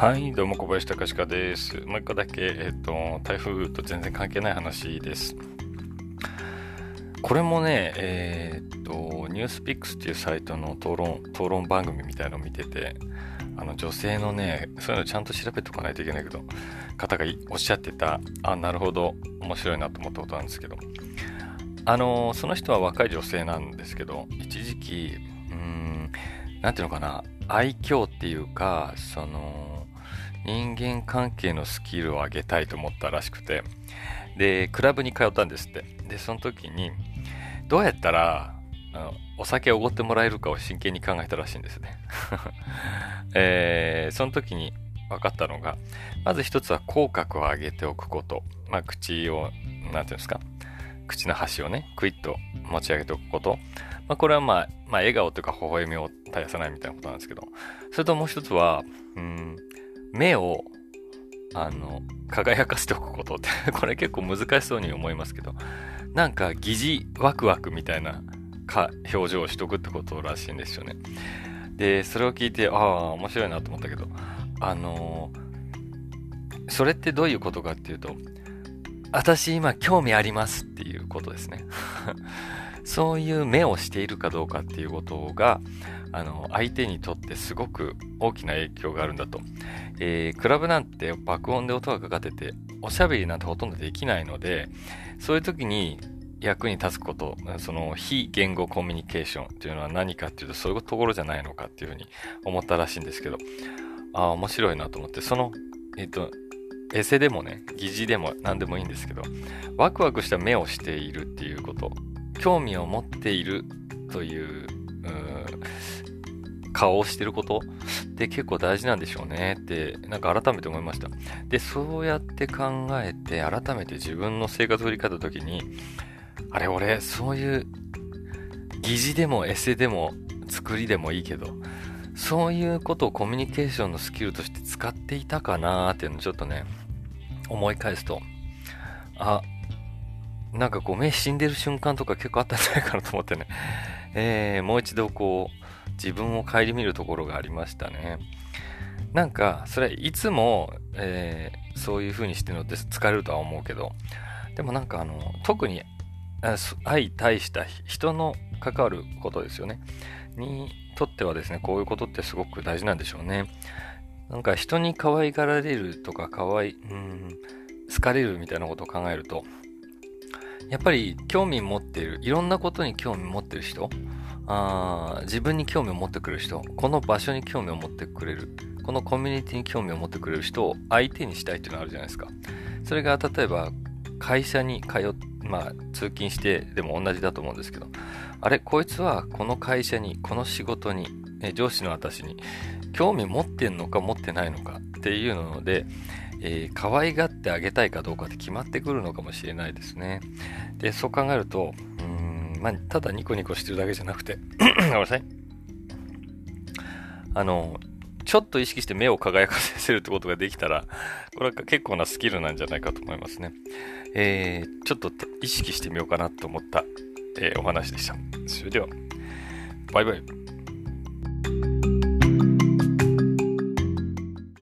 はい、どうも小林隆史です。もう一個だけ、えっ、と、台風と全然関係ない話です。これもね、えっ、と、ニュースピックスっていうサイトの討論、討論番組みたいのを見てて、あの女性のね、そういうのちゃんと調べておかないといけないけど、方がおっしゃってた、あ、なるほど、面白いなと思ったことなんですけど、あの、その人は若い女性なんですけど、一時期、うーん、なんていうのかな、愛嬌っていうか、その、人間関係のスキルを上げたいと思ったらしくて、で、クラブに通ったんですって。で、その時に、どうやったら、お酒をおごってもらえるかを真剣に考えたらしいんですね。えー、その時に分かったのが、まず一つは口角を上げておくこと。まあ、口を、なんていうんですか、口の端をね、クイッと持ち上げておくこと。まあ、これはまあ、まあ、笑顔というか微笑みを絶やさないみたいなことなんですけど、それともう一つは、うん、目を、あの、輝かせておくことって これ結構難しそうに思いますけど、なんか疑似ワクワクみたいなか表情をしとくってことらしいんですよね。で、それを聞いて、ああ、面白いなと思ったけど、あのー、それってどういうことかっていうと、私今興味ありますっていうことですね。そういう目をしているかどうかっていうことが、あの、相手にとってすごく大きな影響があるんだと。えー、クラブなんて爆音で音がかかってて、おしゃべりなんてほとんどできないので、そういう時に役に立つこと、その非言語コミュニケーションっていうのは何かっていうと、そういうところじゃないのかっていうふうに思ったらしいんですけど、ああ、面白いなと思って、その、えっ、ー、と、エセでもね、疑似でも何でもいいんですけど、ワクワクした目をしているっていうこと、興味を持っているという、顔をしてること？って結構大事なんでしょうねって、なんか改めて思いました。で、そうやって考えて、改めて自分の生活を振り返った時に、あれ俺、そういう疑似でもエセでも作りでもいいけど、そういうことをコミュニケーションのスキルとして使っていたかなーっていうのをちょっとね、思い返すと、あ、なんかこう目死んでる瞬間とか結構あったんじゃないかなと思ってね、えー、もう一度こう、自分を顧みるところがありましたね。なんか、それいつも、えー、そういう風にしてるのって疲れるとは思うけど、でもなんかあの、特に相対した人の関わることですよね。にとってはですね、こういうことってすごく大事なんでしょうね。なんか人に可愛がられるとか可愛い、うん、好かれるみたいなことを考えると、やっぱり興味持ってる、いろんなことに興味持ってる人、あ自分に興味を持ってくれる人、この場所に興味を持ってくれる、このコミュニティに興味を持ってくれる人を相手にしたいっていうのがあるじゃないですか。それが例えば会社に通って、まあ通勤してでも同じだと思うんですけど、あれ、こいつはこの会社に、この仕事に、上司の私に興味持ってんのか持ってないのかっていうので、えー、可愛がってあげたいかどうかって決まってくるのかもしれないですね。で、そう考えると、うん、まあ、ただニコニコしてるだけじゃなくて、ごめんなさい。あの、ちょっと意識して目を輝かせるってことができたら、これは結構なスキルなんじゃないかと思いますね。えー、ちょっと意識してみようかなと思った、えー、お話でした。それでは、バイバイ。